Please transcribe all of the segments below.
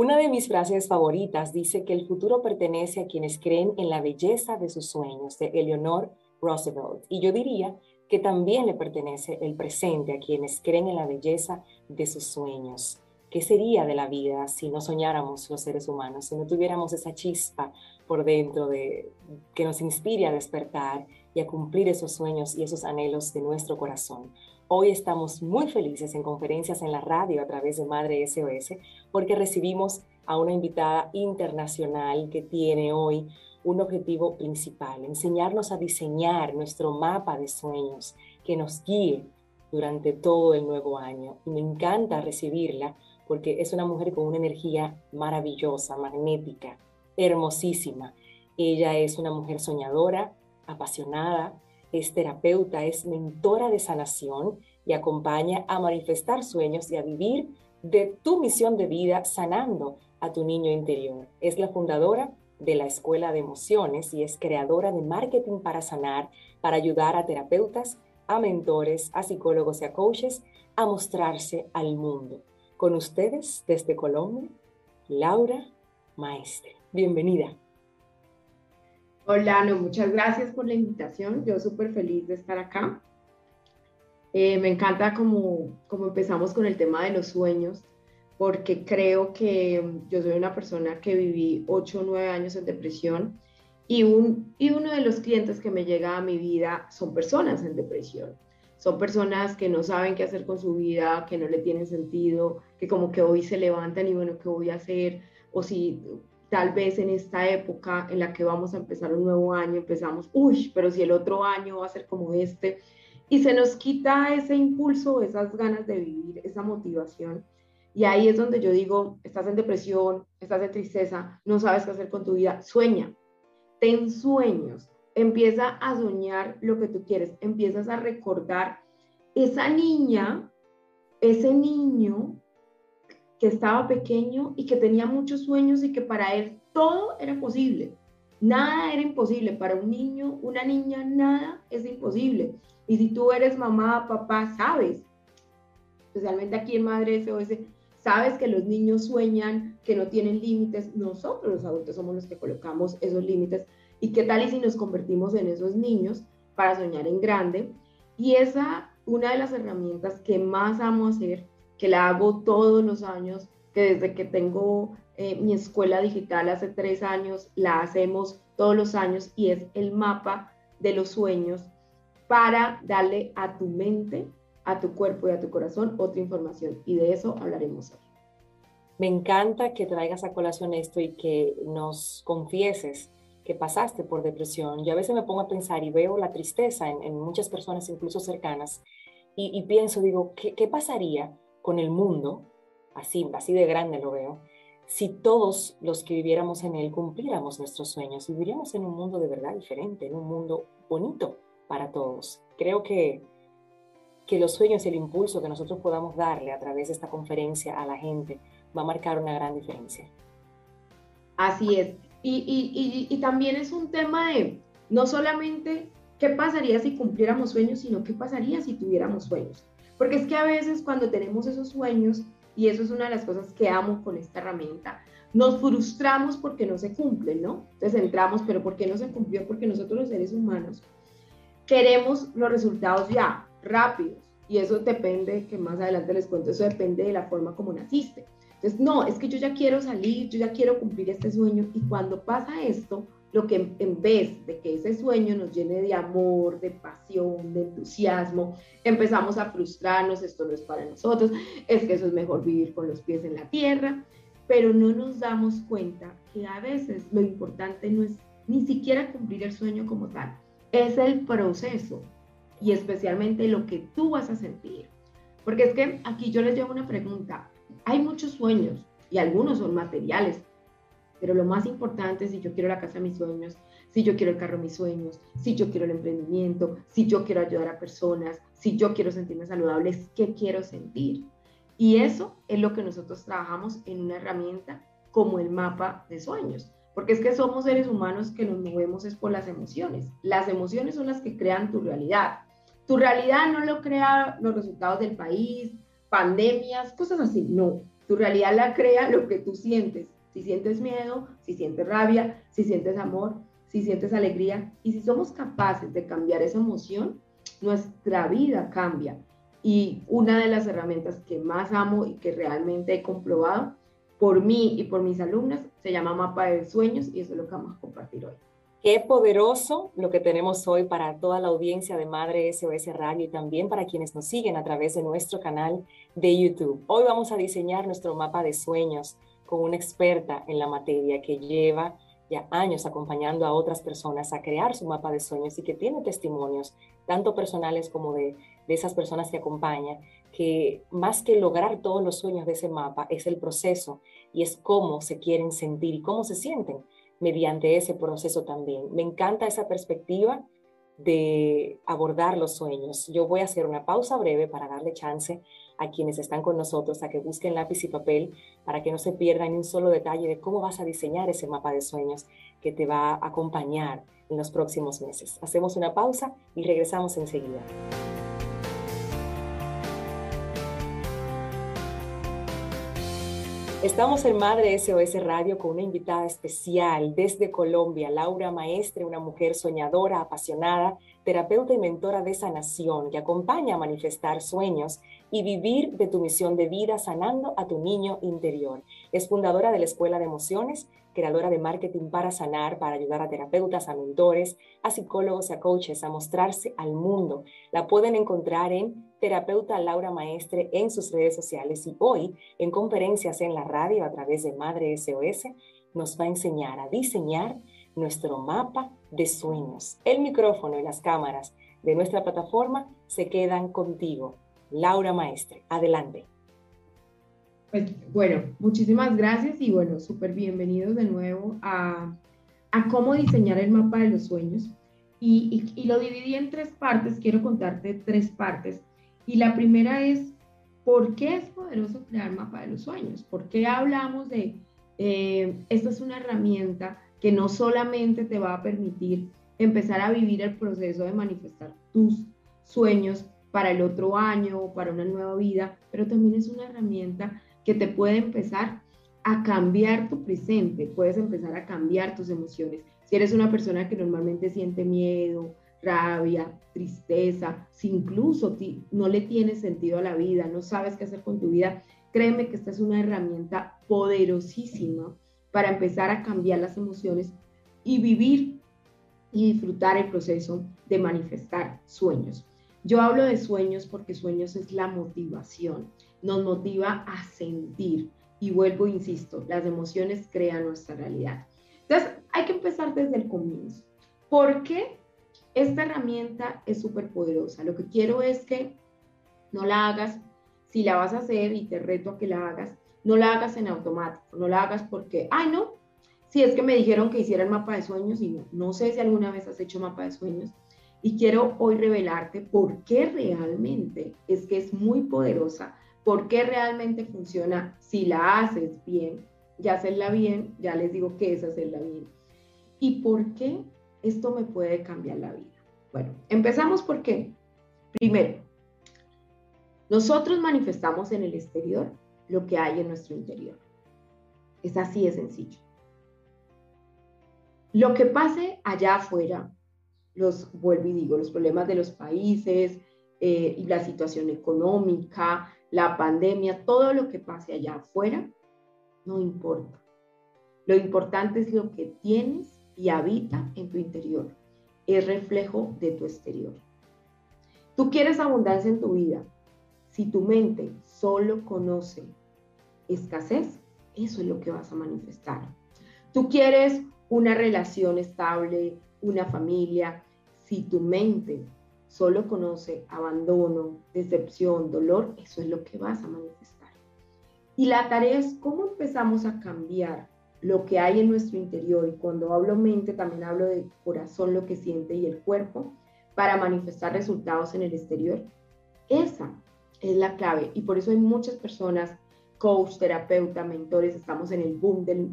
Una de mis frases favoritas dice que el futuro pertenece a quienes creen en la belleza de sus sueños, de Eleanor Roosevelt. Y yo diría que también le pertenece el presente a quienes creen en la belleza de sus sueños. ¿Qué sería de la vida si no soñáramos los seres humanos, si no tuviéramos esa chispa por dentro de, que nos inspire a despertar y a cumplir esos sueños y esos anhelos de nuestro corazón? Hoy estamos muy felices en conferencias en la radio a través de Madre SOS porque recibimos a una invitada internacional que tiene hoy un objetivo principal, enseñarnos a diseñar nuestro mapa de sueños que nos guíe durante todo el nuevo año. Y me encanta recibirla porque es una mujer con una energía maravillosa, magnética, hermosísima. Ella es una mujer soñadora, apasionada, es terapeuta, es mentora de sanación y acompaña a manifestar sueños y a vivir de tu misión de vida sanando a tu niño interior. Es la fundadora de la Escuela de Emociones y es creadora de marketing para sanar, para ayudar a terapeutas, a mentores, a psicólogos y a coaches a mostrarse al mundo. Con ustedes desde Colombia, Laura Maestre. Bienvenida. Hola, no, muchas gracias por la invitación. Yo súper feliz de estar acá. Eh, me encanta como, como empezamos con el tema de los sueños porque creo que mm, yo soy una persona que viví 8 o 9 años en depresión y, un, y uno de los clientes que me llega a mi vida son personas en depresión. Son personas que no saben qué hacer con su vida, que no le tienen sentido, que como que hoy se levantan y bueno, ¿qué voy a hacer? O si tal vez en esta época en la que vamos a empezar un nuevo año, empezamos, uy, pero si el otro año va a ser como este, y se nos quita ese impulso, esas ganas de vivir, esa motivación. Y ahí es donde yo digo, estás en depresión, estás en tristeza, no sabes qué hacer con tu vida, sueña, ten sueños, empieza a soñar lo que tú quieres, empiezas a recordar esa niña, ese niño que estaba pequeño y que tenía muchos sueños y que para él todo era posible. Nada era imposible. Para un niño, una niña, nada es imposible. Y si tú eres mamá, papá, sabes, especialmente aquí en Madre SOS, Sabes que los niños sueñan, que no tienen límites. Nosotros los adultos somos los que colocamos esos límites. ¿Y qué tal y si nos convertimos en esos niños para soñar en grande? Y esa, una de las herramientas que más amo hacer, que la hago todos los años, que desde que tengo eh, mi escuela digital hace tres años, la hacemos todos los años y es el mapa de los sueños para darle a tu mente a tu cuerpo y a tu corazón otra información. Y de eso hablaremos hoy. Me encanta que traigas a colación esto y que nos confieses que pasaste por depresión. Yo a veces me pongo a pensar y veo la tristeza en, muchas personas, incluso cercanas, y, pienso, digo, ¿qué, ¿qué, pasaría con el mundo? Así, así de grande lo veo. Si todos los que viviéramos en él cumpliéramos nuestros sueños, viviríamos en un mundo de verdad diferente, en un mundo bonito para todos. Creo que que los sueños y el impulso que nosotros podamos darle a través de esta conferencia a la gente va a marcar una gran diferencia. Así es. Y, y, también es un tema de no solamente qué pasaría si cumpliéramos sueños, sino qué pasaría si tuviéramos sueños. Porque es que a veces cuando tenemos esos sueños, y eso es una de las cosas que amo con esta herramienta, nos frustramos porque no se cumplen, ¿no? Entonces entramos, pero ¿por qué no se cumplió? Porque nosotros los seres humanos queremos los resultados ya, rápidos. Y eso depende, que más adelante les cuento, eso depende de la forma como naciste. Entonces, no, es que yo ya quiero salir, yo ya quiero cumplir este sueño. Y cuando pasa esto, lo que en vez de que ese sueño nos llene de amor, de pasión, de entusiasmo, empezamos a frustrarnos, esto no es para nosotros, es que eso es mejor vivir con los pies en la tierra, pero no nos damos cuenta que a veces lo importante no es ni siquiera cumplir el sueño como tal, es el proceso, y especialmente lo que tú vas a sentir. Porque es que aquí yo les llevo una pregunta. Hay muchos sueños y algunos son materiales, pero lo más importante es si yo quiero la casa de mis sueños, si yo quiero el carro de mis sueños, si yo quiero el emprendimiento, si yo quiero ayudar a personas, si yo quiero sentirme saludable, ¿qué quiero sentir? Y eso es lo que nosotros trabajamos en una herramienta como el mapa de sueños. Porque es que somos seres humanos que nos movemos es por las emociones. Las emociones son las que crean tu realidad. Tu realidad no lo crea los resultados del país, pandemias, cosas así. No, Tu realidad la crea lo que tú sientes. Si sientes miedo, si sientes rabia, si sientes amor, si sientes alegría. Y si somos capaces de cambiar esa emoción, nuestra vida cambia. Y una de las herramientas que más amo y que realmente he comprobado por mí y por mis alumnas se llama mapa de sueños y eso es lo que vamos a compartir hoy. Qué poderoso lo que tenemos hoy para toda la audiencia de Madre SOS Radio y también para quienes nos siguen a través de nuestro canal de YouTube. Hoy vamos a diseñar nuestro mapa de sueños con una experta en la materia que lleva ya años acompañando a otras personas a crear su mapa de sueños y que tiene testimonios, tanto personales como de, de esas personas que acompaña, que más que lograr todos los sueños de ese mapa es el proceso y es cómo se quieren sentir y cómo se sienten mediante ese proceso también. Me encanta esa perspectiva de abordar los sueños. Yo voy a hacer una pausa breve para darle chance a quienes están con nosotros a que busquen lápiz y papel para que no se pierdan ni un solo detalle de cómo vas a diseñar ese mapa de sueños que te va a acompañar en los próximos meses. Hacemos una pausa y regresamos enseguida. Estamos en Madre SOS Radio con una invitada especial desde Colombia, Laura Maestre, una mujer soñadora, apasionada, terapeuta y mentora de sanación que acompaña a manifestar sueños y vivir de tu misión de vida sanando a tu niño interior. Es fundadora de la Escuela de Emociones, creadora de marketing para sanar, para ayudar a terapeutas, a mentores, a psicólogos a coaches a mostrarse al mundo. La pueden encontrar en terapeuta Laura Maestre en sus redes sociales y hoy en conferencias en la radio a través de Madre SOS nos va a enseñar a diseñar nuestro mapa de sueños. El micrófono y las cámaras de nuestra plataforma se quedan contigo. Laura Maestre, adelante. Pues bueno, muchísimas gracias y bueno, súper bienvenidos de nuevo a, a, cómo diseñar el mapa de los sueños. Y, y, lo dividí en tres partes, quiero contarte tres partes. Y la primera es, ¿por qué es poderoso crear mapa de los sueños? ¿Por qué hablamos de, eh, esto es una herramienta que no solamente te va a permitir empezar a vivir el proceso de manifestar tus sueños para el otro año o para una nueva vida, pero también es una herramienta que te puede empezar a cambiar tu presente, puedes empezar a cambiar tus emociones. Si eres una persona que normalmente siente miedo, rabia, tristeza, si incluso no le tienes sentido a la vida, no sabes qué hacer con tu vida, créeme que esta es una herramienta poderosísima para empezar a cambiar las emociones y vivir y disfrutar el proceso de manifestar sueños. Yo hablo de sueños porque sueños es la motivación, nos motiva a sentir y vuelvo, insisto, las emociones crean nuestra realidad. Entonces, hay que empezar desde el comienzo. ¿Por qué esta herramienta es súper poderosa? Lo que quiero es que no la hagas, si la vas a hacer y te reto a que la hagas, no la hagas en automático, no la hagas porque, ay, no, si es que me dijeron que hiciera el mapa de sueños y no, sé si alguna vez has hecho mapa de sueños. Y quiero hoy revelarte por qué realmente es que es muy poderosa, por qué realmente funciona si la haces bien. Ya hacerla bien, ya les digo que es hacerla bien. Y por qué esto me puede cambiar la vida. Bueno, empezamos porque, primero, nosotros manifestamos en el exterior lo que hay en nuestro interior. Es así de sencillo. Lo que pase allá afuera, los vuelvo y digo, los problemas de los países eh, la situación económica, la pandemia, todo lo que pase allá afuera, no importa. Lo importante es lo que tienes y habita en tu interior. Es reflejo de tu exterior. Tú quieres abundancia en tu vida. Si tu mente solo conoce escasez, eso es lo que vas a manifestar. Tú quieres una relación estable, una familia. Si tu mente solo conoce abandono, decepción, dolor, eso es lo que vas a manifestar. Y la tarea es cómo empezamos a cambiar lo que hay en nuestro interior. Y cuando hablo mente, también hablo de corazón, lo que siente y el cuerpo, para manifestar resultados en el exterior. Esa es la clave. Y por eso hay muchas personas coach, terapeuta, mentores, estamos en el boom del,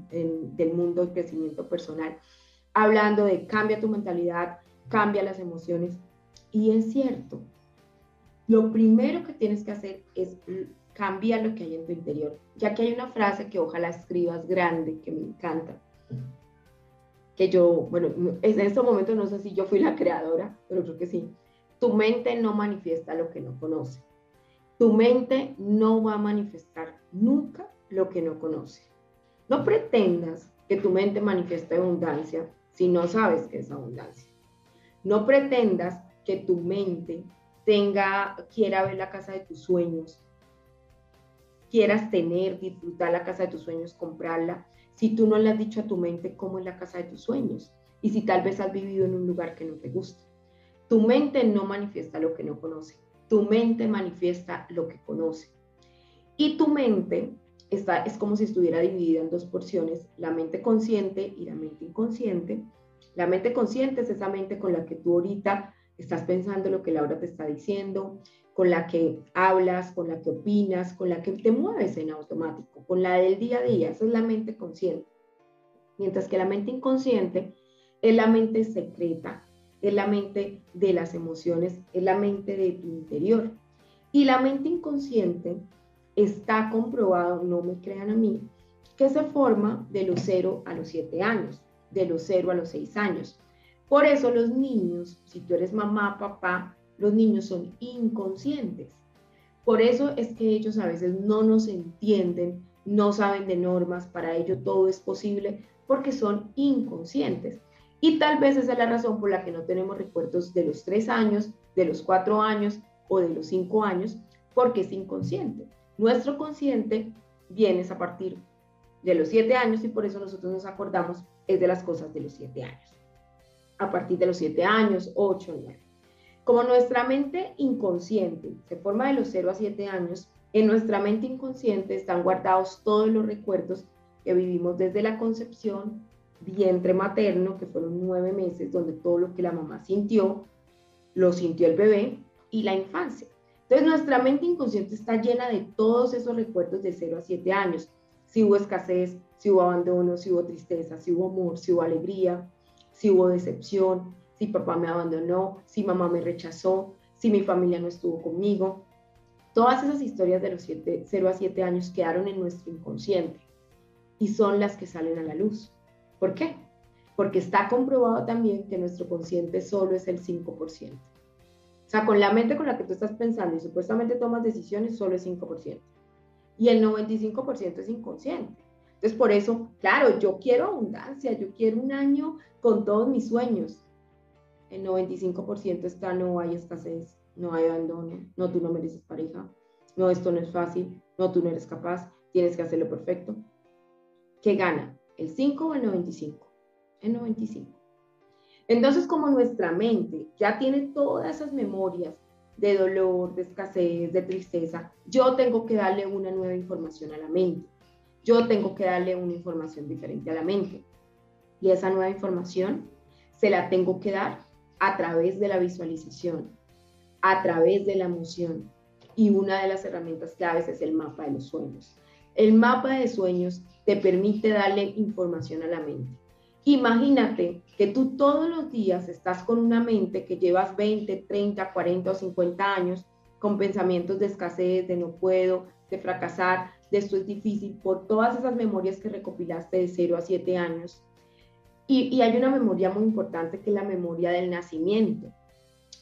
del mundo del crecimiento personal, hablando de cambia tu mentalidad, cambia las emociones. Y es cierto, lo primero que tienes que hacer es cambia lo que hay en tu interior. Ya que hay una frase que ojalá escribas grande, que me encanta, que yo, bueno, en este momento no sé si yo fui la creadora, pero creo que sí. Tu mente no manifiesta lo que no conoce. Tu mente no va a manifestar nunca lo que no conoce. No pretendas que tu mente manifieste abundancia si no sabes qué es abundancia. No pretendas que tu mente tenga, quiera ver la casa de tus sueños, quieras tener, disfrutar la casa de tus sueños, comprarla, si tú no le has dicho a tu mente cómo es la casa de tus sueños y si tal vez has vivido en un lugar que no te gusta. Tu mente no manifiesta lo que no conoce, tu mente manifiesta lo que conoce. Y tu mente está, es como si estuviera dividida en dos porciones, la mente consciente y la mente inconsciente. La mente consciente es esa mente con la que tú ahorita estás pensando lo que Laura te está diciendo, con la que hablas, con la que opinas, con la que te mueves en automático, con la del día a día. Esa es la mente consciente. Mientras que la mente inconsciente es la mente secreta, es la mente de las emociones, es la mente de tu interior. Y la mente inconsciente está comprobado, no me crean a mí, que se forma de los 0 a los 7 años, de los 0 a los 6 años. Por eso los niños, si tú eres mamá, papá, los niños son inconscientes. Por eso es que ellos a veces no nos entienden, no saben de normas, para ello todo es posible porque son inconscientes. Y tal vez esa es la razón por la que no tenemos recuerdos de los 3 años, de los 4 años o de los 5 años, porque es inconsciente. Nuestro consciente viene a partir de los siete años y por eso nosotros nos acordamos es de las cosas de los siete años. A partir de los siete años, ocho, nueve. Como nuestra mente inconsciente se forma de los 0 a 7 años, en nuestra mente inconsciente están guardados todos los recuerdos que vivimos desde la concepción, vientre materno, que fueron nueve meses, donde todo lo que la mamá sintió, lo sintió el bebé, y la infancia. Entonces nuestra mente inconsciente está llena de todos esos recuerdos de 0 a 7 años. Si hubo escasez, si hubo abandono, si hubo tristeza, si hubo amor, si hubo alegría, si hubo decepción, si papá me abandonó, si mamá me rechazó, si mi familia no estuvo conmigo. Todas esas historias de los 0 a 7 años quedaron en nuestro inconsciente y son las que salen a la luz. ¿Por qué? Porque está comprobado también que nuestro consciente solo es el 5%. O sea, con la mente con la que tú estás pensando y supuestamente tomas decisiones, solo es 5%. Y el 95% es inconsciente. Entonces, por eso, claro, yo quiero abundancia, yo quiero un año con todos mis sueños. El 95% está, no hay escasez, no hay abandono, no, tú no mereces pareja, no, esto no es fácil, no, tú no eres capaz, tienes que hacerlo perfecto. ¿Qué gana? ¿El 5 o el 95? El 95. Entonces, como nuestra mente ya tiene todas esas memorias de dolor, de escasez, de tristeza, yo tengo que darle una nueva información a la mente. Yo tengo que darle una información diferente a la mente. Y esa nueva información se la tengo que dar a través de la visualización, a través de la emoción. Y una de las herramientas claves es el mapa de los sueños. El mapa de sueños te permite darle información a la mente. Imagínate que tú todos los días estás con una mente que llevas 20, 30, 40 o 50 años con pensamientos de escasez, de no puedo, de fracasar, de esto es difícil, por todas esas memorias que recopilaste de 0 a 7 años. Y, hay una memoria muy importante que es la memoria del nacimiento.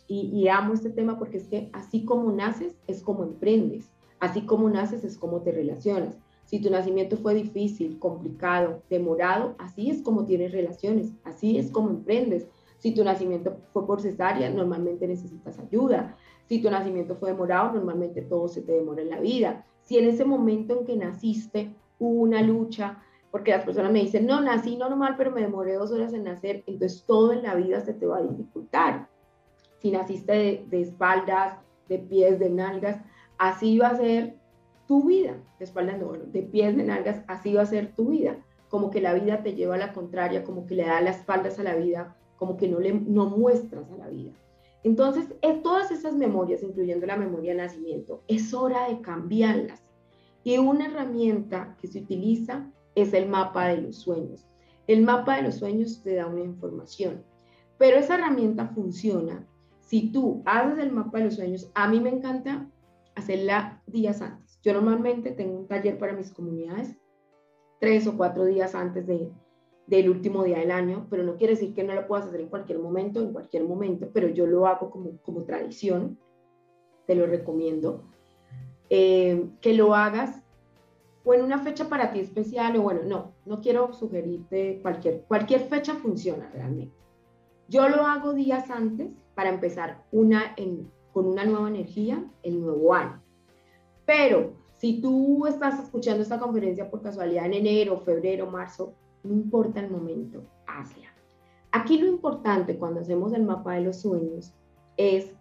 Y, y amo este tema porque es que así como naces es como emprendes, así como naces es como te relacionas. Si tu nacimiento fue difícil, complicado, demorado, así es como tienes relaciones, así es como emprendes. Si tu nacimiento fue por cesárea, normalmente necesitas ayuda. Si tu nacimiento fue demorado, normalmente todo se te demora en la vida. Si en ese momento en que naciste hubo una lucha, porque las personas me dicen, no, nací normal, pero me demoré dos horas en nacer, entonces todo en la vida se te va a dificultar. Si naciste de, espaldas, de pies, de nalgas, así va a ser tu vida, de espaldas no, bueno, de pies, de nalgas, así va a ser tu vida. Como que la vida te lleva a la contraria, como que le da las espaldas a la vida, como que no le no muestras a la vida. Entonces, es todas esas memorias, incluyendo la memoria de nacimiento, es hora de cambiarlas. Y una herramienta que se utiliza es el mapa de los sueños. El mapa de los sueños te da una información, pero esa herramienta funciona si tú haces el mapa de los sueños. A mí me encanta hacerla días antes Yo normalmente tengo un taller para mis comunidades tres o cuatro días antes de, del último día del año, pero no quiere decir que no lo puedas hacer en cualquier momento, en cualquier momento, pero yo lo hago como, como tradición, te lo recomiendo, eh, que lo hagas o en una fecha para ti especial, o bueno, no, no quiero sugerirte cualquier, cualquier fecha funciona realmente. Yo lo hago días antes para empezar una con una nueva energía el nuevo año. Pero si tú estás escuchando esta conferencia por casualidad en enero, febrero, marzo, no importa el momento, hazla. Aquí lo importante cuando hacemos el mapa de los sueños es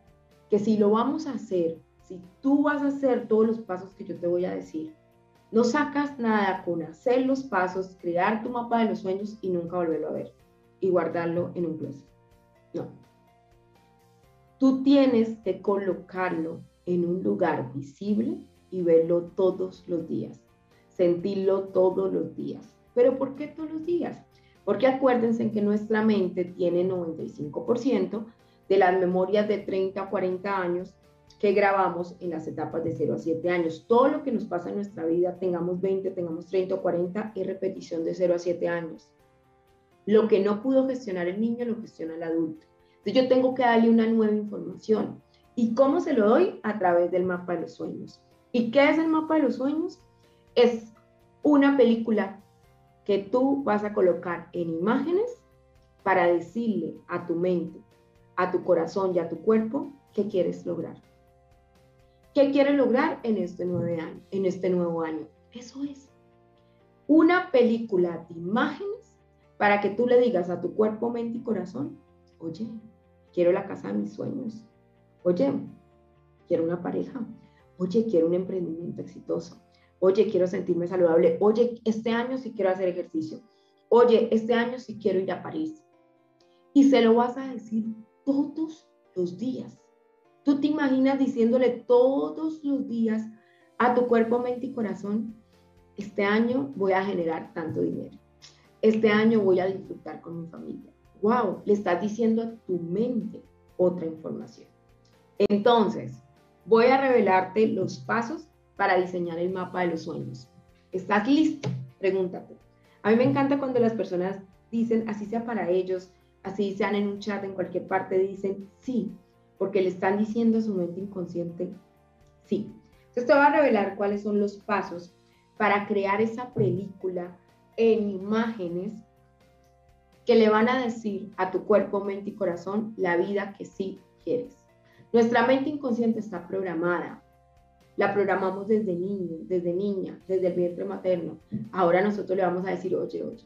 que si lo vamos a hacer, si tú vas a hacer todos los pasos que yo te voy a decir, no sacas nada con hacer los pasos, crear tu mapa de los sueños y nunca volverlo a ver y guardarlo en un closet. No. Tú tienes que colocarlo en un lugar visible y verlo todos los días, sentirlo todos los días. ¿Pero por qué todos los días? Porque acuérdense que nuestra mente tiene 95% de las memorias de 30 a 40 años que grabamos en las etapas de 0 a 7 años. Todo lo que nos pasa en nuestra vida, tengamos 20, tengamos 30 o 40, es repetición de 0 a 7 años. Lo que no pudo gestionar el niño lo gestiona el adulto. Entonces yo tengo que darle una nueva información. ¿Y cómo se lo doy? A través del mapa de los sueños. ¿Y qué es el mapa de los sueños? Es una película que tú vas a colocar en imágenes para decirle a tu mente, a tu corazón y a tu cuerpo qué quieres lograr. ¿Qué quieres lograr en este, nuevo año, en este nuevo año? Eso es. Una película de imágenes para que tú le digas a tu cuerpo, mente y corazón, oye, quiero la casa de mis sueños. Oye, quiero una pareja. Oye, quiero un emprendimiento exitoso Oye, quiero sentirme saludable. Oye, este año sí quiero hacer ejercicio. Oye, este año sí quiero ir a París. Y se lo vas a decir todos los días. Tú te imaginas diciéndole todos los días a tu cuerpo, mente y corazón, este año voy a generar tanto dinero. Este año voy a disfrutar con mi familia. Wow, le estás diciendo a tu mente otra información. Entonces, voy a revelarte los pasos para diseñar el mapa de los sueños. ¿Estás listo? Pregúntate. A mí me encanta cuando las personas dicen, así sea para ellos, así sean en un chat, en cualquier parte, dicen sí, porque le están diciendo a su mente inconsciente sí. Entonces te voy a revelar cuáles son los pasos para crear esa película en imágenes que le van a decir a tu cuerpo, mente y corazón la vida que sí quieres. Nuestra mente inconsciente está programada la programamos desde niño, desde niña, desde el vientre materno. Ahora nosotros le vamos a decir, oye, oye,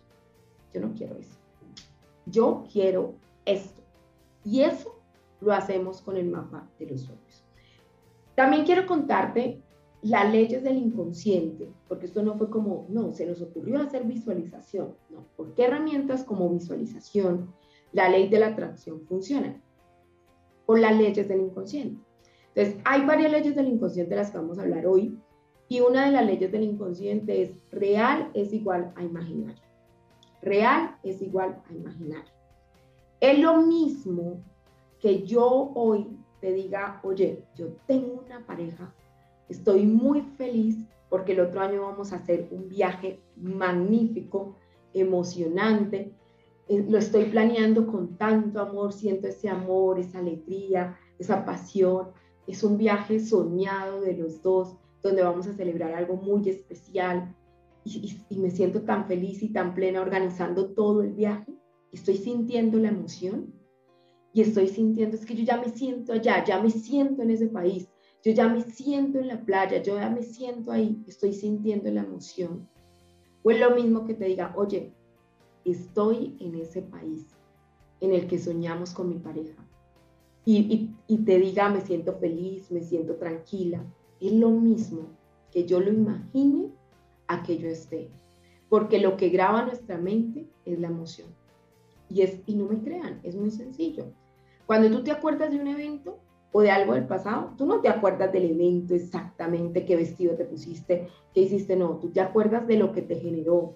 yo no quiero eso. Yo quiero esto. Y eso lo hacemos con el mapa de los sueños. También quiero contarte las leyes del inconsciente, porque esto no fue como, no, se nos ocurrió hacer visualización. No, ¿por qué herramientas como visualización, la ley de la atracción funcionan? Por las leyes del inconsciente. Entonces, hay varias leyes del inconsciente de las que vamos a hablar hoy. Y una de las leyes del inconsciente es real es igual a imaginario. Real es igual a imaginario. Es lo mismo que yo hoy te diga, oye, yo tengo una pareja, estoy muy feliz porque el otro año vamos a hacer un viaje magnífico, emocionante, eh, lo estoy planeando con tanto amor, siento ese amor, esa alegría, esa pasión, es un viaje soñado de los dos, donde vamos a celebrar algo muy especial. Y, me siento tan feliz y tan plena organizando todo el viaje. Estoy sintiendo la emoción. Y estoy sintiendo, es que yo ya me siento allá, ya me siento en ese país, yo ya me siento en la playa, yo ya me siento ahí, estoy sintiendo la emoción. O es lo mismo que te diga, oye, estoy en ese país en el que soñamos con mi pareja y, te diga, me siento feliz, me siento tranquila. Es lo mismo que yo lo imagine a que yo esté. Porque lo que graba nuestra mente es la emoción. Y, es, y no me crean, es muy sencillo. Cuando tú te acuerdas de un evento o de algo del pasado, tú no te acuerdas del evento exactamente, qué vestido te pusiste, qué hiciste, no, tú te acuerdas de lo que te generó,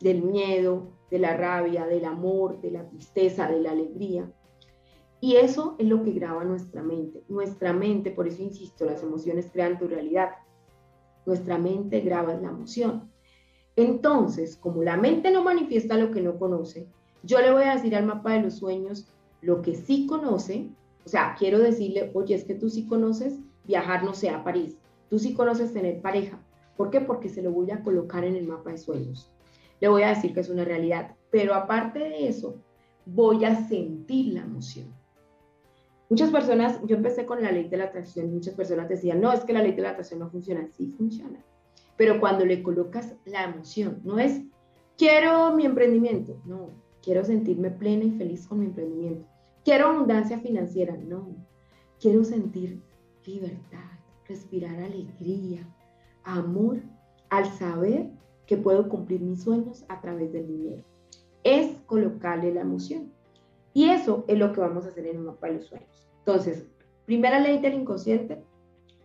del miedo, de la rabia, del amor, de la tristeza, de la alegría. Y eso es lo que graba nuestra mente. Nuestra mente, por eso insisto, las emociones crean tu realidad. nuestra mente graba la emoción. Entonces, como la mente no manifiesta lo que no conoce, yo le voy a decir al mapa de los sueños lo que sí conoce, o sea, quiero decirle, oye, es que tú sí conoces viajar, no sé, a París, tú sí conoces tener pareja. ¿Por qué? Porque se lo voy a colocar en el mapa de sueños. Le voy a decir que es una realidad, pero aparte de eso, voy a sentir la emoción. Muchas personas, yo empecé con la ley de la atracción, muchas personas decían, no, es que la ley de la atracción no funciona, sí funciona, pero cuando le colocas la emoción, no es, quiero mi emprendimiento, no, quiero sentirme plena y feliz con mi emprendimiento, quiero abundancia financiera, no, quiero sentir libertad, respirar alegría, amor, al saber que puedo cumplir mis sueños a través del dinero. Es colocarle la emoción. Y eso es lo que vamos a hacer en un mapa de los sueños. Entonces, primera ley del inconsciente,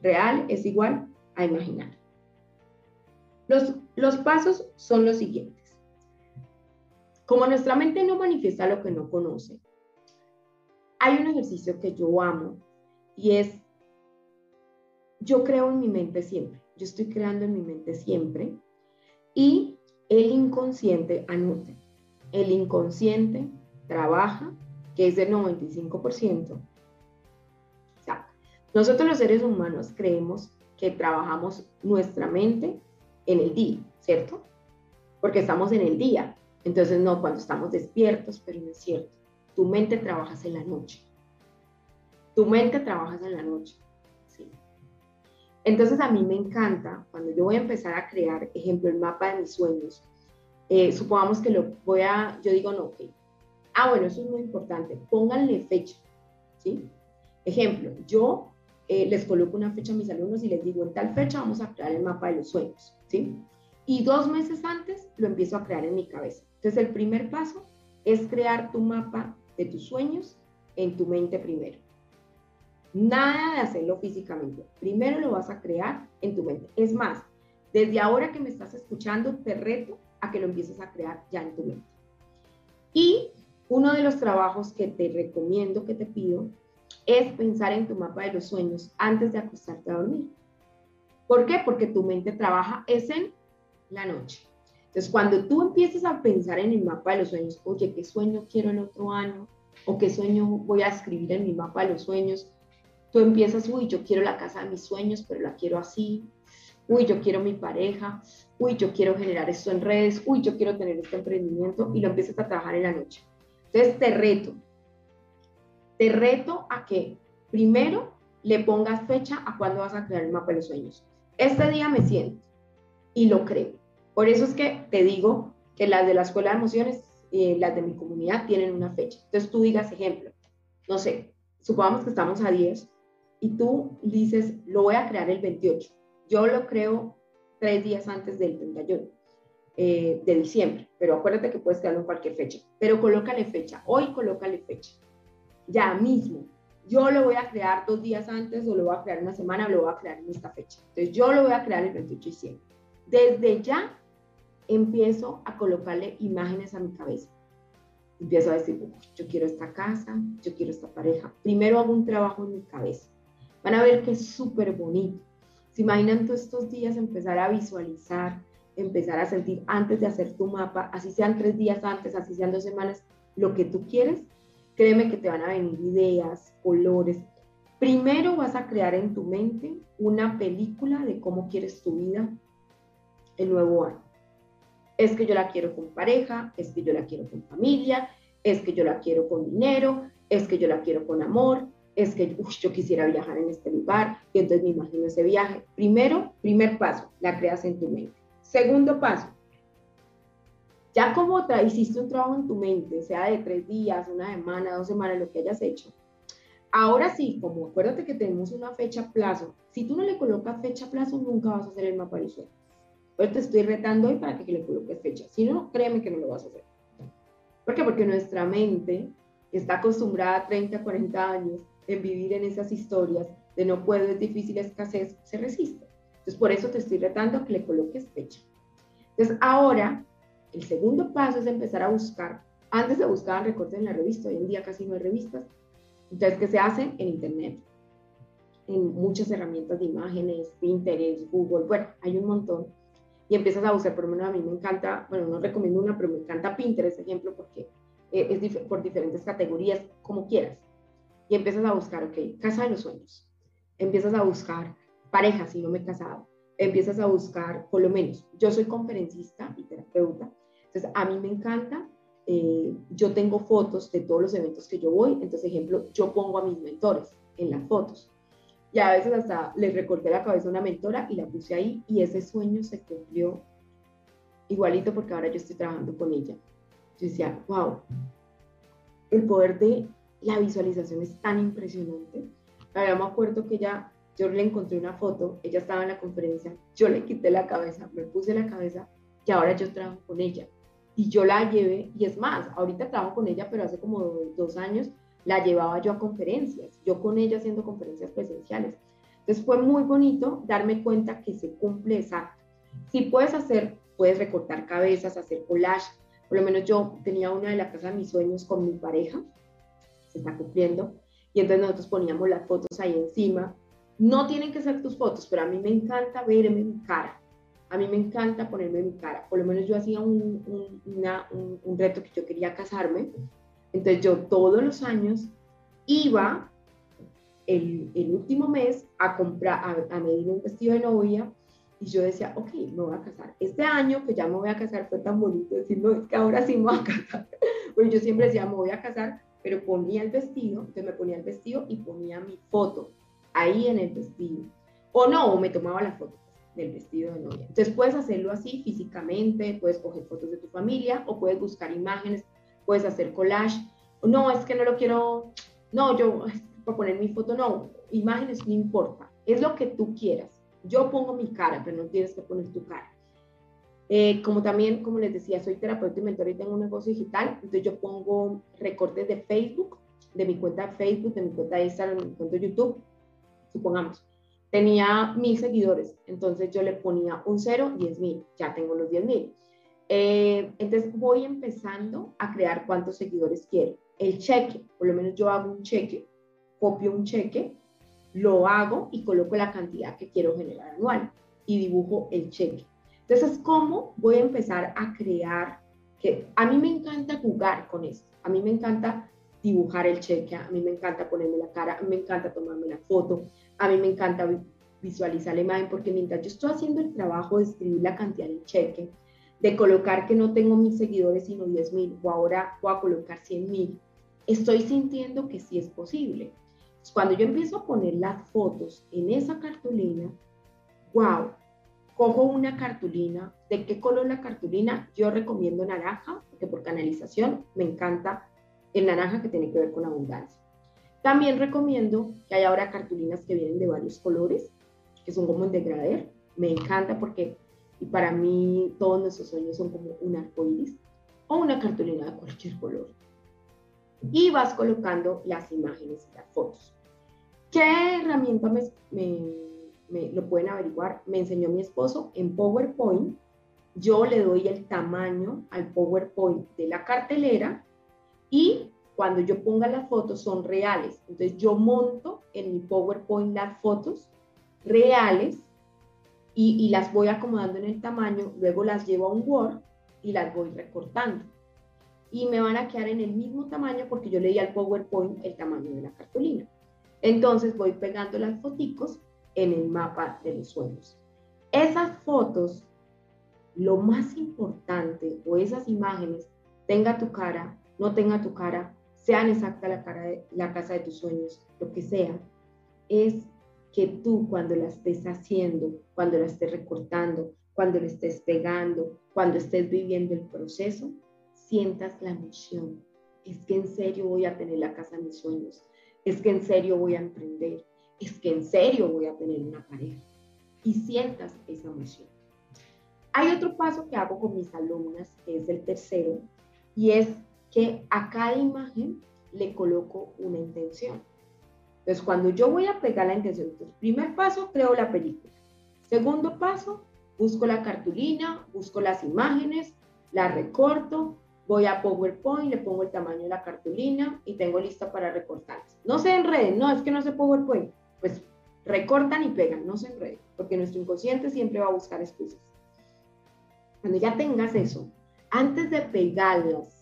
real es igual a imaginar. Los, los pasos son los siguientes. Como nuestra mente no manifiesta lo que no conoce, hay un ejercicio que yo amo y es, yo creo en mi mente siempre, yo estoy creando en mi mente siempre y el inconsciente, anote, el inconsciente trabaja, que es del 95%. O sea, nosotros los seres humanos creemos que trabajamos nuestra mente en el día, ¿cierto? Porque estamos en el día. Entonces, no, cuando estamos despiertos, pero no es cierto. Tu mente trabajas en la noche. Tu mente trabajas en la noche. ¿sí? Entonces, a mí me encanta cuando yo voy a empezar a crear, ejemplo, el mapa de mis sueños. Eh, supongamos que lo voy a, yo digo, no, ok, Ah, bueno, eso es muy importante. Pónganle fecha, ¿sí? Ejemplo, yo eh, les coloco una fecha a mis alumnos y les digo, en tal fecha vamos a crear el mapa de los sueños, ¿sí? Y dos meses antes lo empiezo a crear en mi cabeza. Entonces, el primer paso es crear tu mapa de tus sueños en tu mente primero. Nada de hacerlo físicamente. Primero lo vas a crear en tu mente. Es más, desde ahora que me estás escuchando, te reto a que lo empieces a crear ya en tu mente. Y uno de los trabajos que te recomiendo, que te pido, es pensar en tu mapa de los sueños antes de acostarte a dormir. ¿Por qué? Porque tu mente trabaja en la noche. Entonces, cuando tú empieces a pensar en el mapa de los sueños, oye, ¿qué sueño quiero el otro año? ¿O qué sueño voy a escribir en mi mapa de los sueños? Tú empiezas, uy, yo quiero la casa de mis sueños, pero la quiero así. Uy, yo quiero mi pareja. Uy, yo quiero generar esto en redes. Uy, yo quiero tener este emprendimiento. Y lo empiezas a trabajar en la noche. Entonces te reto, te reto a que primero le pongas fecha a cuándo vas a crear el mapa de los sueños. Este día me siento y lo creo. Por eso es que te digo que las de la escuela de emociones, y las de mi comunidad tienen una fecha. Entonces tú digas ejemplo, no sé, supongamos que estamos a 10 y tú dices, lo voy a crear el 28. Yo lo creo tres días antes del 31. Eh, de diciembre, pero acuérdate que puedes crearlo en cualquier fecha, pero colócale fecha, hoy colócale fecha, ya mismo. Yo lo voy a crear dos días antes o lo voy a crear una semana o lo voy a crear en esta fecha. Entonces yo lo voy a crear el 28 de diciembre. Desde ya empiezo a colocarle imágenes a mi cabeza. Empiezo a decir, yo quiero esta casa, yo quiero esta pareja. Primero hago un trabajo en mi cabeza. Van a ver que es súper bonito. ¿Se imaginan todos estos días empezar a visualizar empezar a sentir antes de hacer tu mapa, así sean tres días antes, así sean dos semanas, lo que tú quieres, créeme que te van a venir ideas, colores. Primero vas a crear en tu mente una película de cómo quieres tu vida el nuevo año. Es que yo la quiero con pareja, es que yo la quiero con familia, es que yo la quiero con dinero, es que yo la quiero con amor, es que yo quisiera viajar en este lugar y entonces me imagino ese viaje. Primero, primer paso, la creas en tu mente. Segundo paso, ya como hiciste un trabajo en tu mente, sea de tres días, una semana, dos semanas, lo que hayas hecho, ahora sí, como acuérdate que tenemos una fecha plazo, si tú no le colocas fecha plazo, nunca vas a hacer el mapa sueño. Pero te estoy retando hoy para que le coloques fecha. Si no, créeme que no lo vas a hacer. ¿Por qué? Porque nuestra mente está acostumbrada a 30, 40 años en vivir en esas historias de no puedo, es difícil, escasez, se resiste. Entonces, por eso te estoy retando que le coloques fecha. Entonces, ahora, el segundo paso es empezar a buscar. Antes se buscaban recortes en la revista, hoy en día casi no hay revistas. Entonces, ¿qué se hace? En Internet. en muchas herramientas de imágenes, Pinterest, Google, bueno, hay un montón. Y empiezas a buscar, por lo menos a mí me encanta, bueno, no recomiendo una, pero me encanta Pinterest, ejemplo, porque eh, es por diferentes categorías, como quieras. Y empiezas a buscar, ok, casa de los sueños. Empiezas a buscar pareja, si no me he casado. Empiezas a buscar, por lo menos, yo soy conferencista y terapeuta, entonces a mí me encanta eh, yo tengo fotos de todos los eventos que yo voy, entonces, ejemplo, yo pongo a mis mentores en las fotos. Y a veces hasta les recorté la cabeza a una mentora y la puse ahí y ese sueño se cumplió igualito porque ahora yo estoy trabajando con ella. Yo decía, wow, el poder de la visualización es tan impresionante. Ahora me acuerdo que ella, yo le encontré una foto, ella estaba en la conferencia, yo le quité la cabeza, me puse la cabeza y ahora yo trabajo con ella y yo la llevé, y es más, ahorita trabajo con ella, pero hace como dos años la llevaba yo a conferencias, yo con ella haciendo conferencias presenciales. Entonces fue muy bonito darme cuenta que se cumple exacto. Si puedes hacer, puedes recortar cabezas, hacer collage. Por lo menos yo tenía una de la casa de mis sueños con mi pareja, se está cumpliendo, y entonces nosotros poníamos las fotos ahí encima. No tienen que ser tus fotos, pero a mí me encanta verme mi cara a mí me encanta ponerme mi cara. Por lo menos yo hacía un, reto que yo quería casarme. Entonces yo todos los años iba el, el último mes a comprar, a, a, medir un vestido de novia y yo decía, ok, me voy a casar. Este año que ya me voy a casar fue tan bonito decir, no, es que ahora sí me voy a casar. Bueno, yo siempre decía, me voy a casar, pero ponía el vestido, entonces me ponía el vestido y ponía mi foto ahí en el vestido. O no, o me tomaba la foto del vestido de novia. Entonces puedes hacerlo así físicamente, puedes coger fotos de tu familia o puedes buscar imágenes, puedes hacer collage. No, es que no lo quiero, no, yo, para poner mi foto, no, imágenes no importa, es lo que tú quieras. Yo pongo mi cara, pero no tienes que poner tu cara. Eh, como también, como les decía, soy terapeuta y mentor y tengo un negocio digital, entonces yo pongo recortes de Facebook, de mi cuenta Facebook, de mi cuenta Instagram, de mi cuenta YouTube, supongamos tenía mil seguidores, entonces yo le ponía un cero, diez mil, ya tengo los diez mil. Eh, entonces voy empezando a crear cuántos seguidores quiero. El cheque, por lo menos yo hago un cheque, copio un cheque, lo hago y coloco la cantidad que quiero generar anual y dibujo el cheque. Entonces, ¿cómo voy a empezar a crear? Que a mí me encanta jugar con esto, a mí me encanta dibujar el cheque, a mí me encanta ponerme la cara, a mí me encanta tomarme la foto, a mí me encanta visualizar la imagen porque mientras yo estoy haciendo el trabajo de escribir la cantidad del cheque, de colocar que no tengo mil seguidores sino 10 mil o ahora voy a colocar 100 mil, estoy sintiendo que sí es posible. Cuando yo empiezo a poner las fotos en esa cartulina, wow, cojo una cartulina. ¿De qué color la cartulina? Yo recomiendo naranja, porque por canalización me encanta el naranja que tiene que ver con abundancia. También recomiendo que haya ahora cartulinas que vienen de varios colores, que son como en degradé. Me encanta porque y para mí todos nuestros sueños son como un arco iris o una cartulina de cualquier color. Y vas colocando las imágenes y las fotos. ¿Qué herramienta me, me, lo pueden averiguar? Me enseñó mi esposo en PowerPoint. Yo le doy el tamaño al PowerPoint de la cartelera y cuando yo ponga las fotos son reales. Entonces yo monto en mi PowerPoint las fotos reales y, las voy acomodando en el tamaño, luego las llevo a un Word y las voy recortando. Y me van a quedar en el mismo tamaño porque yo le di al PowerPoint el tamaño de la cartulina. Entonces voy pegando las foticos en el mapa de los sueños. Esas fotos, lo más importante, o esas imágenes, tenga tu cara, no tenga tu cara, sean exacta la, cara de, la casa de tus sueños, lo que sea, es que tú cuando la estés haciendo, cuando la estés recortando, cuando la estés pegando, cuando estés viviendo el proceso, sientas la emoción. Es que en serio voy a tener la casa de mis sueños. Es que en serio voy a emprender. Es que en serio voy a tener una pareja. Y sientas esa emoción. Hay otro paso que hago con mis alumnas, que es el tercero, y es que a cada imagen le coloco una intención. Entonces, cuando yo voy a pegar la intención, entonces, primer paso, creo la película. Segundo paso, busco la cartulina, busco las imágenes, la recorto, voy a PowerPoint, le pongo el tamaño de la cartulina y tengo lista para recortarlas. No se enreden, no, es que no sé PowerPoint. Pues recortan y pegan, no se enreden, porque nuestro inconsciente siempre va a buscar excusas. Cuando ya tengas eso, antes de pegarlas,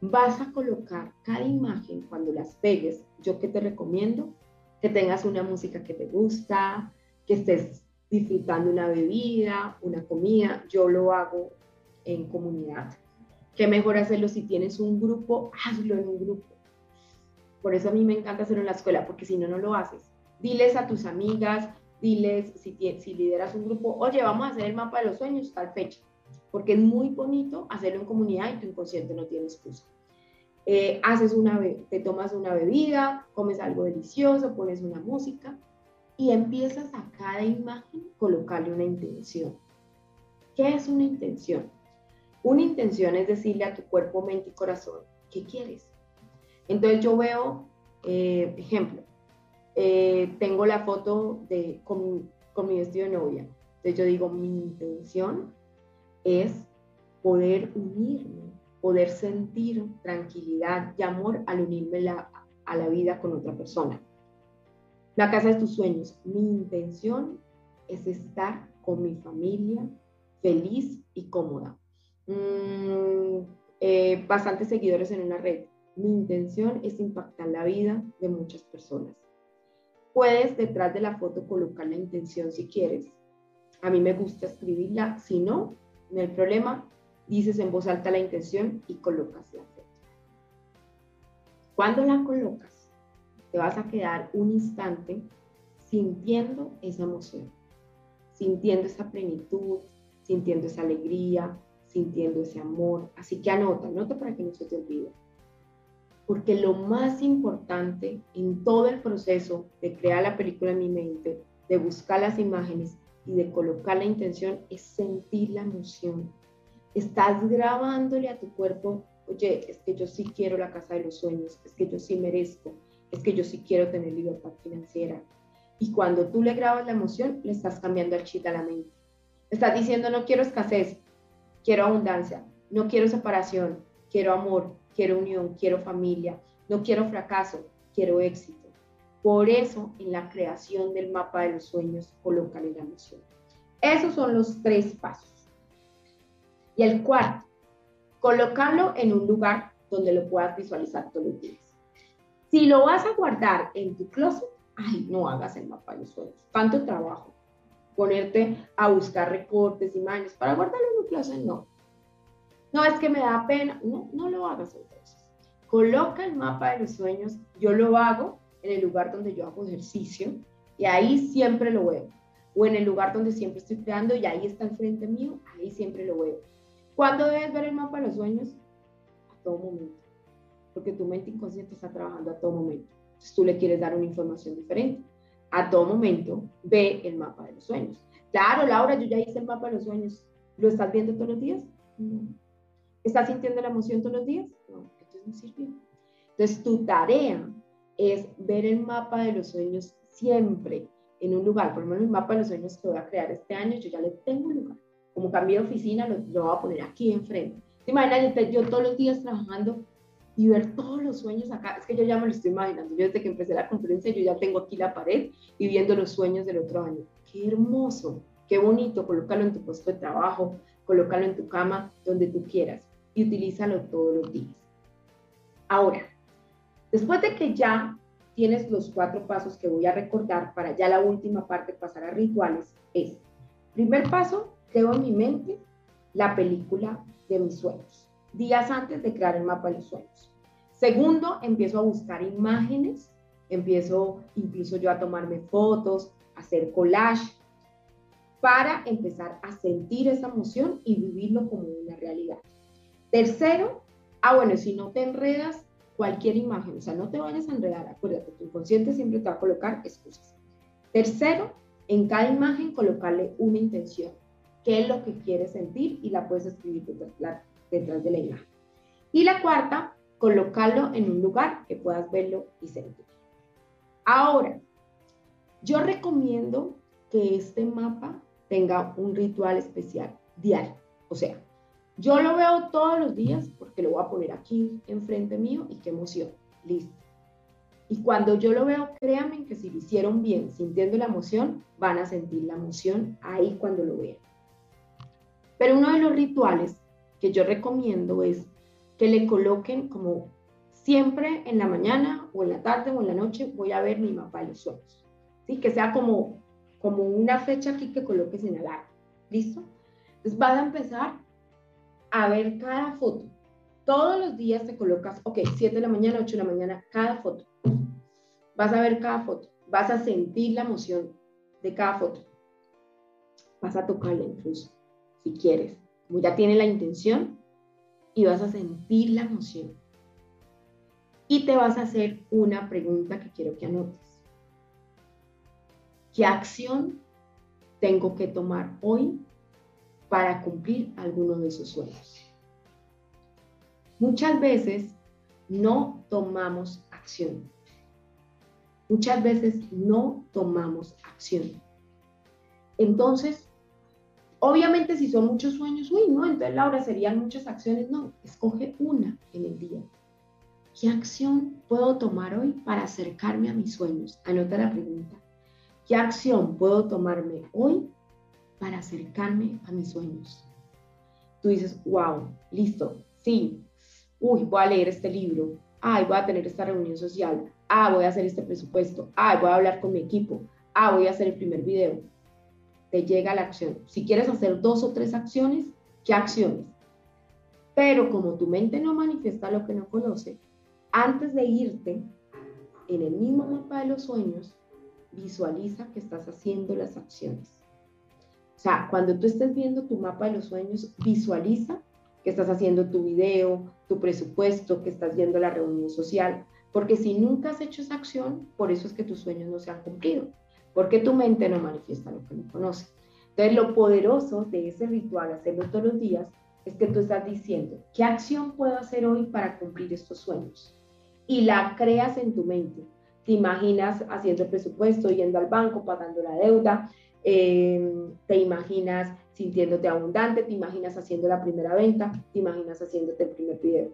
vas a colocar cada imagen cuando las pegues. Yo que te recomiendo que tengas una música que te gusta, que estés disfrutando una bebida, una comida. Yo lo hago en comunidad. Qué mejor hacerlo si tienes un grupo, hazlo en un grupo. Por eso a mí me encanta hacerlo en la escuela, porque si no, no lo haces. Diles a tus amigas, diles si, si lideras un grupo, oye, vamos a hacer el mapa de los sueños tal fecha, porque es muy bonito hacerlo en comunidad y tu inconsciente no tiene excusa. Eh, haces una, te tomas una bebida, comes algo delicioso, pones una música y empiezas a cada imagen colocarle una intención. ¿Qué es una intención? Una intención es decirle a tu cuerpo, mente y corazón, ¿qué quieres? Entonces yo veo, eh, ejemplo, eh, tengo la foto de, con, con mi vestido de novia. Entonces yo digo, mi intención es poder unirme, poder sentir tranquilidad y amor al unirme a la vida con otra persona. La casa de tus sueños. Mi intención es estar con mi familia feliz y cómoda. Mm, eh, bastantes seguidores en una red. Mi intención es impactar la vida de muchas personas. Puedes detrás de la foto colocar la intención si quieres. A mí me gusta escribirla. Si no, no hay problema. Dices en voz alta la intención y colocas la fecha. Cuando la colocas, te vas a quedar un instante sintiendo esa emoción, sintiendo esa plenitud, sintiendo esa alegría, sintiendo ese amor. Así que anota, anota para que no se te olvide porque lo más importante en todo el proceso de crear la película en mi mente, de buscar las imágenes y de colocar la intención es sentir la emoción. Estás grabándole a tu cuerpo, oye, es que yo sí quiero la casa de los sueños, es que yo sí merezco, es que yo sí quiero tener libertad financiera. Y cuando tú le grabas la emoción, le estás cambiando el chip a la mente. Estás diciendo, no quiero escasez, quiero abundancia, no quiero separación, quiero amor, quiero unión, quiero familia, no quiero fracaso, quiero éxito. Por eso, en la creación del mapa de los sueños, colocan la emoción. Esos son los tres pasos. Y el cuarto, colocarlo en un lugar donde lo puedas visualizar todos los días. Si lo vas a guardar en tu closet, ay, no hagas el mapa de los sueños. Tanto trabajo. Ponerte a buscar recortes, imágenes para guardarlo en un closet, no no es que me da pena, no, no lo hagas entonces. Coloca el mapa de los sueños, yo lo hago en el lugar donde yo hago ejercicio y ahí siempre lo veo. O en el lugar donde siempre estoy creando y ahí está enfrente mío, ahí siempre lo veo. ¿Cuándo debes ver el mapa de los sueños? A todo momento. Porque tu mente inconsciente está trabajando a todo momento. Entonces tú le quieres dar una información diferente. A todo momento ve el mapa de los sueños. Claro, Laura, yo ya hice el mapa de los sueños. ¿Lo estás viendo todos los días? No. ¿Estás sintiendo la emoción todos los días? No, entonces no sirvió. Entonces tu tarea es ver el mapa de los sueños siempre en un lugar. Por lo menos el mapa de los sueños que voy a crear este año, yo ya le tengo un lugar. Como cambié de oficina, lo, voy a poner aquí enfrente. ¿Te imaginas yo todos los días trabajando y ver todos los sueños acá? Es que yo ya me lo estoy imaginando. Yo desde que empecé la conferencia, yo ya tengo aquí la pared y viendo los sueños del otro año. Qué hermoso, qué bonito. Colócalo en tu puesto de trabajo, colócalo en tu cama, donde tú quieras y utilízalo todos los días. Ahora, después de que ya tienes los cuatro pasos que voy a recordar para ya la última parte pasar a rituales, es, primer paso, creo en mi mente la película de mis sueños, días antes de crear el mapa de los sueños. Segundo, empiezo a buscar imágenes, empiezo incluso yo a tomarme fotos, hacer collage, para empezar a sentir esa emoción y vivirlo como una realidad. Tercero, ah, bueno, si no te enredas, cualquier imagen, o sea, no te vayas a enredar, acuérdate, tu inconsciente siempre te va a colocar excusas. Tercero, en cada imagen colocarle una intención, qué es lo que quieres sentir y la puedes escribir detrás, detrás de la imagen. Y la cuarta, colocarlo en un lugar que puedas verlo y sentir. Ahora, yo recomiendo que este mapa tenga un ritual especial diario, o sea, yo lo veo todos los días porque lo voy a poner aquí enfrente mío y qué emoción. Listo. Y cuando yo lo veo, créanme que si lo hicieron bien, sintiendo la emoción, van a sentir la emoción ahí cuando lo vean. Pero uno de los rituales que yo recomiendo es que le coloquen como siempre en la mañana o en la tarde o en la noche voy a ver mi mapa de los sueños. ¿Sí? Que sea como, como una fecha aquí que coloques en alarma. ¿Listo? Entonces vas a empezar a ver cada foto. Todos los días te colocas, ok, 7 de la mañana, 8 de la mañana, cada foto. Vas a ver cada foto. Vas a sentir la emoción de cada foto. Vas a tocarla incluso, si quieres. Ya tiene la intención, y vas a sentir la emoción. Y te vas a hacer una pregunta que quiero que anotes. ¿Qué acción tengo que tomar hoy para cumplir alguno de esos sueños? Muchas veces no tomamos acción. Muchas veces no tomamos acción. Entonces, obviamente si son muchos sueños, uy, no, entonces Laura serían muchas acciones. No, escoge una en el día. ¿Qué acción puedo tomar hoy para acercarme a mis sueños? Anota la pregunta. ¿Qué acción puedo tomarme hoy para acercarme a mis sueños? Tú dices, wow, listo, sí, uy, voy a leer este libro, ay, voy a tener esta reunión social, ah, voy a hacer este presupuesto, ah, voy a hablar con mi equipo, ah, voy a hacer el primer video. Te llega la acción. Si quieres hacer dos o tres acciones, ¿qué acciones? Pero como tu mente no manifiesta lo que no conoce, antes de irte en el mismo mapa de los sueños, visualiza que estás haciendo las acciones. O sea, cuando tú estés viendo tu mapa de los sueños, visualiza que estás haciendo tu video, tu presupuesto, que estás viendo la reunión social, porque si nunca has hecho esa acción, por eso es que tus sueños no se han cumplido, porque tu mente no manifiesta lo que no conoce. Entonces, lo poderoso de ese ritual, hacerlo todos los días, es que tú estás diciendo, ¿qué acción puedo hacer hoy para cumplir estos sueños? Y la creas en tu mente te imaginas haciendo el presupuesto, yendo al banco, pagando la deuda, eh, te imaginas sintiéndote abundante, te imaginas haciendo la primera venta, te imaginas haciéndote el primer video.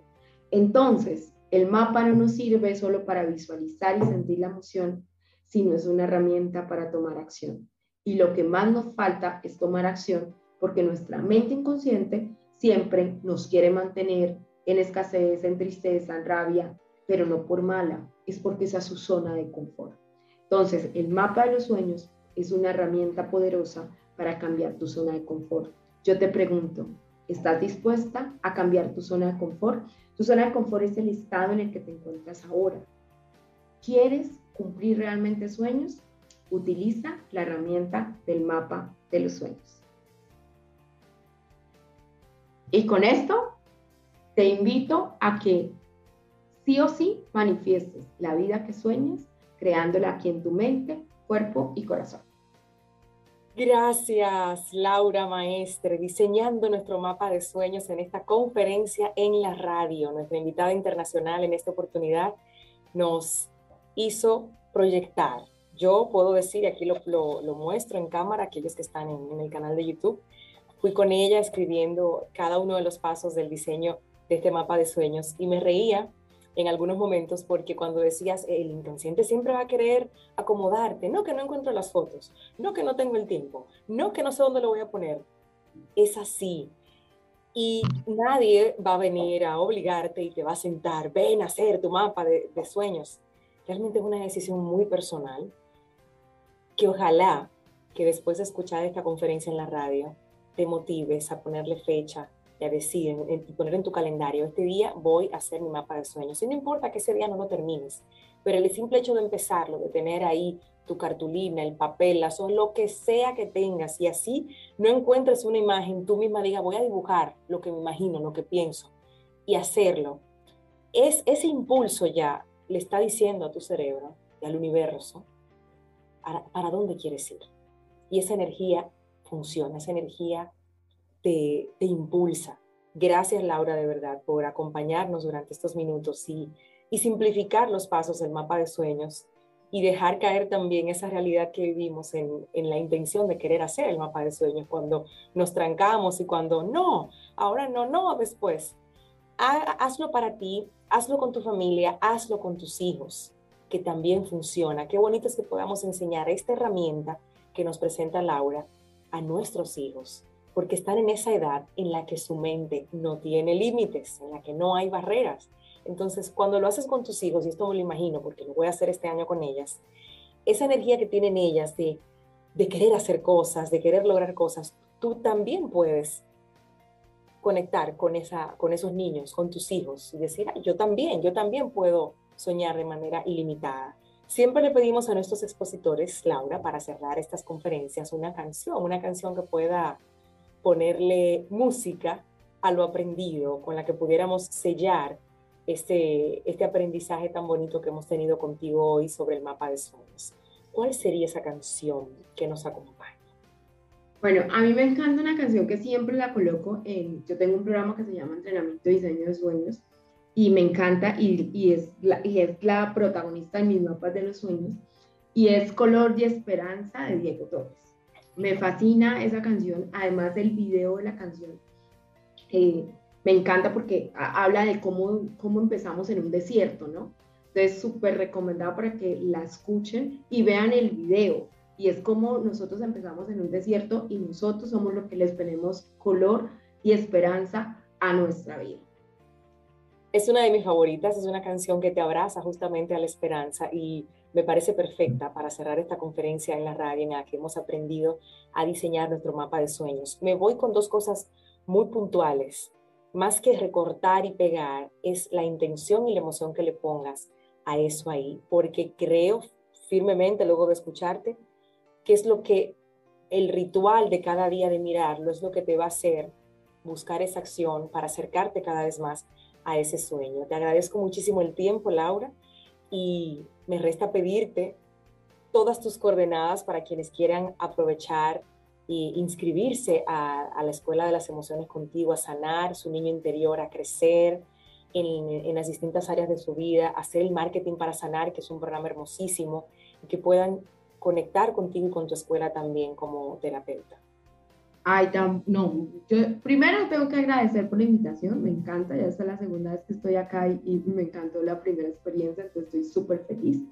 Entonces, el mapa no nos sirve solo para visualizar y sentir la emoción, sino es una herramienta para tomar acción. Y lo que más nos falta es tomar acción porque nuestra mente inconsciente siempre nos quiere mantener en escasez, en tristeza, en rabia, pero no por mala, es porque esa es su zona de confort. Entonces, el mapa de los sueños es una herramienta poderosa para cambiar tu zona de confort. Yo te pregunto, ¿estás dispuesta a cambiar tu zona de confort? Tu zona de confort es el estado en el que te encuentras ahora. ¿Quieres cumplir realmente sueños? Utiliza la herramienta del mapa de los sueños. Y con esto, te invito a que sí o sí manifiestes la vida que sueñas, creándola aquí en tu mente, cuerpo y corazón. Gracias, Laura Maestre, diseñando nuestro mapa de sueños en esta conferencia en la radio. Nuestra invitada internacional en esta oportunidad nos hizo proyectar. Yo puedo decir, aquí lo, lo, muestro en cámara, aquellos que están en, en el canal de YouTube, fui con ella escribiendo cada uno de los pasos del diseño de este mapa de sueños y me reía en algunos momentos porque cuando decías el inconsciente siempre va a querer acomodarte, no que no encuentro las fotos, no que no tengo el tiempo, no que no sé dónde lo voy a poner. Es así. Y nadie va a venir a obligarte y te va a sentar, ven a hacer tu mapa de, de sueños. Realmente es una decisión muy personal que ojalá que después de escuchar esta conferencia en la radio te motives a ponerle fecha, y decir, poner en tu calendario, este día voy a hacer mi mapa de sueños. Y no importa que ese día no lo termines, pero el simple hecho de empezarlo, de tener ahí tu cartulina, el papel, la son lo que sea que tengas, y así no encuentres una imagen, tú misma diga, voy a dibujar lo que me imagino, lo que pienso, y hacerlo. Es ese impulso ya le está diciendo a tu cerebro y al universo para, para dónde quieres ir. Y esa energía funciona, esa energía te, impulsa. Gracias, Laura, de verdad, por acompañarnos durante estos minutos y, y simplificar los pasos del mapa de sueños y dejar caer también esa realidad que vivimos en, la intención de querer hacer el mapa de sueños, cuando nos trancamos y cuando no, ahora no, no, después. hazlo para ti, hazlo con tu familia, hazlo con tus hijos. que también funciona. Qué bonito es que podamos enseñar esta herramienta que nos presenta Laura a nuestros hijos, porque están en esa edad en la que su mente no tiene límites, en la que no hay barreras. Entonces, cuando lo haces con tus hijos, y esto me lo imagino porque lo voy a hacer este año con ellas, esa energía que tienen ellas de, de querer hacer cosas, de querer lograr cosas, tú también puedes conectar con, esa, con esos niños, con tus hijos y decir, yo también, yo también puedo soñar de manera ilimitada. Siempre le pedimos a nuestros expositores, Laura, para cerrar estas conferencias, una canción, una canción que pueda ponerle música a lo aprendido, con la que pudiéramos sellar este, este aprendizaje tan bonito que hemos tenido contigo hoy sobre el mapa de sueños. ¿Cuál sería esa canción que nos acompaña? Bueno, a mí me encanta una canción que siempre la coloco en, yo tengo un programa que se llama Entrenamiento y Diseño de Sueños y me encanta y, y, es, la, y es la protagonista de mis mapas de los sueños y es Color y Esperanza de Diego Torres. Me fascina esa canción, además del video de la canción. Eh, me encanta porque habla de cómo, cómo empezamos en un desierto, ¿no? Entonces, súper recomendado para que la escuchen y vean el video y es como nosotros empezamos en un desierto y nosotros somos los que les ponemos color y esperanza a nuestra vida. Es una de mis favoritas, es una canción que te abraza justamente a la esperanza y me parece perfecta para cerrar esta conferencia en la radio en la que hemos aprendido a diseñar nuestro mapa de sueños. Me voy con dos cosas muy puntuales. Más que recortar y pegar, es la intención y la emoción que le pongas a eso ahí, porque creo firmemente luego de escucharte qué es lo que el ritual de cada día de mirarlo es lo que te va a hacer buscar esa acción para acercarte cada vez más a ese sueño. Te agradezco muchísimo el tiempo, Laura, y me resta pedirte todas tus coordenadas para quienes quieran aprovechar e inscribirse a, la Escuela de las Emociones contigo, a sanar su niño interior, a crecer en, las distintas áreas de su vida, hacer el marketing para sanar, que es un programa hermosísimo, y que puedan conectar contigo y con tu escuela también como terapeuta? Ay, no, yo primero tengo que agradecer por la invitación, me encanta, ya es la segunda vez que estoy acá y, me encantó la primera experiencia, entonces estoy súper feliz.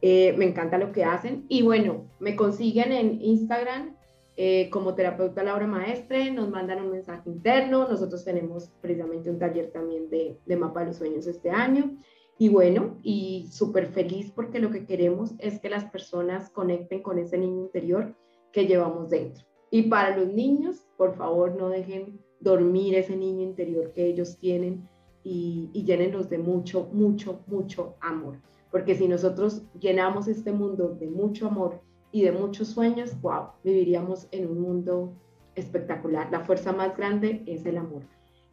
Eh, me encanta lo que hacen y bueno, me consiguen en Instagram eh, como terapeuta Laura Maestre, nos mandan un mensaje interno, nosotros tenemos precisamente un taller también de, de mapa de los sueños este año y bueno, y súper feliz porque lo que queremos es que las personas conecten con ese niño interior que llevamos dentro. Y para los niños, por favor, no dejen dormir ese niño interior que ellos tienen y, y llénenlos de mucho, mucho, mucho amor. Porque si nosotros llenamos este mundo de mucho amor y de muchos sueños, wow, viviríamos en un mundo espectacular. La fuerza más grande es el amor.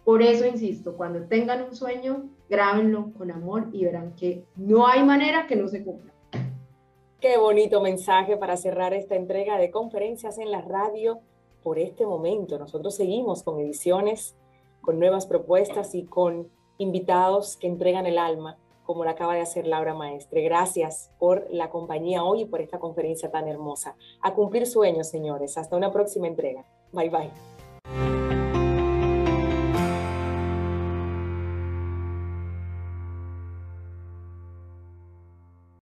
Por eso insisto, cuando tengan un sueño, grábenlo con amor y verán que no hay manera que no se cumpla. Qué bonito mensaje para cerrar esta entrega de conferencias en la radio por este momento. Nosotros seguimos con ediciones, con nuevas propuestas y con invitados que entregan el alma, como lo acaba de hacer Laura Maestre. Gracias por la compañía hoy y por esta conferencia tan hermosa. A cumplir sueños, señores. Hasta una próxima entrega. Bye bye.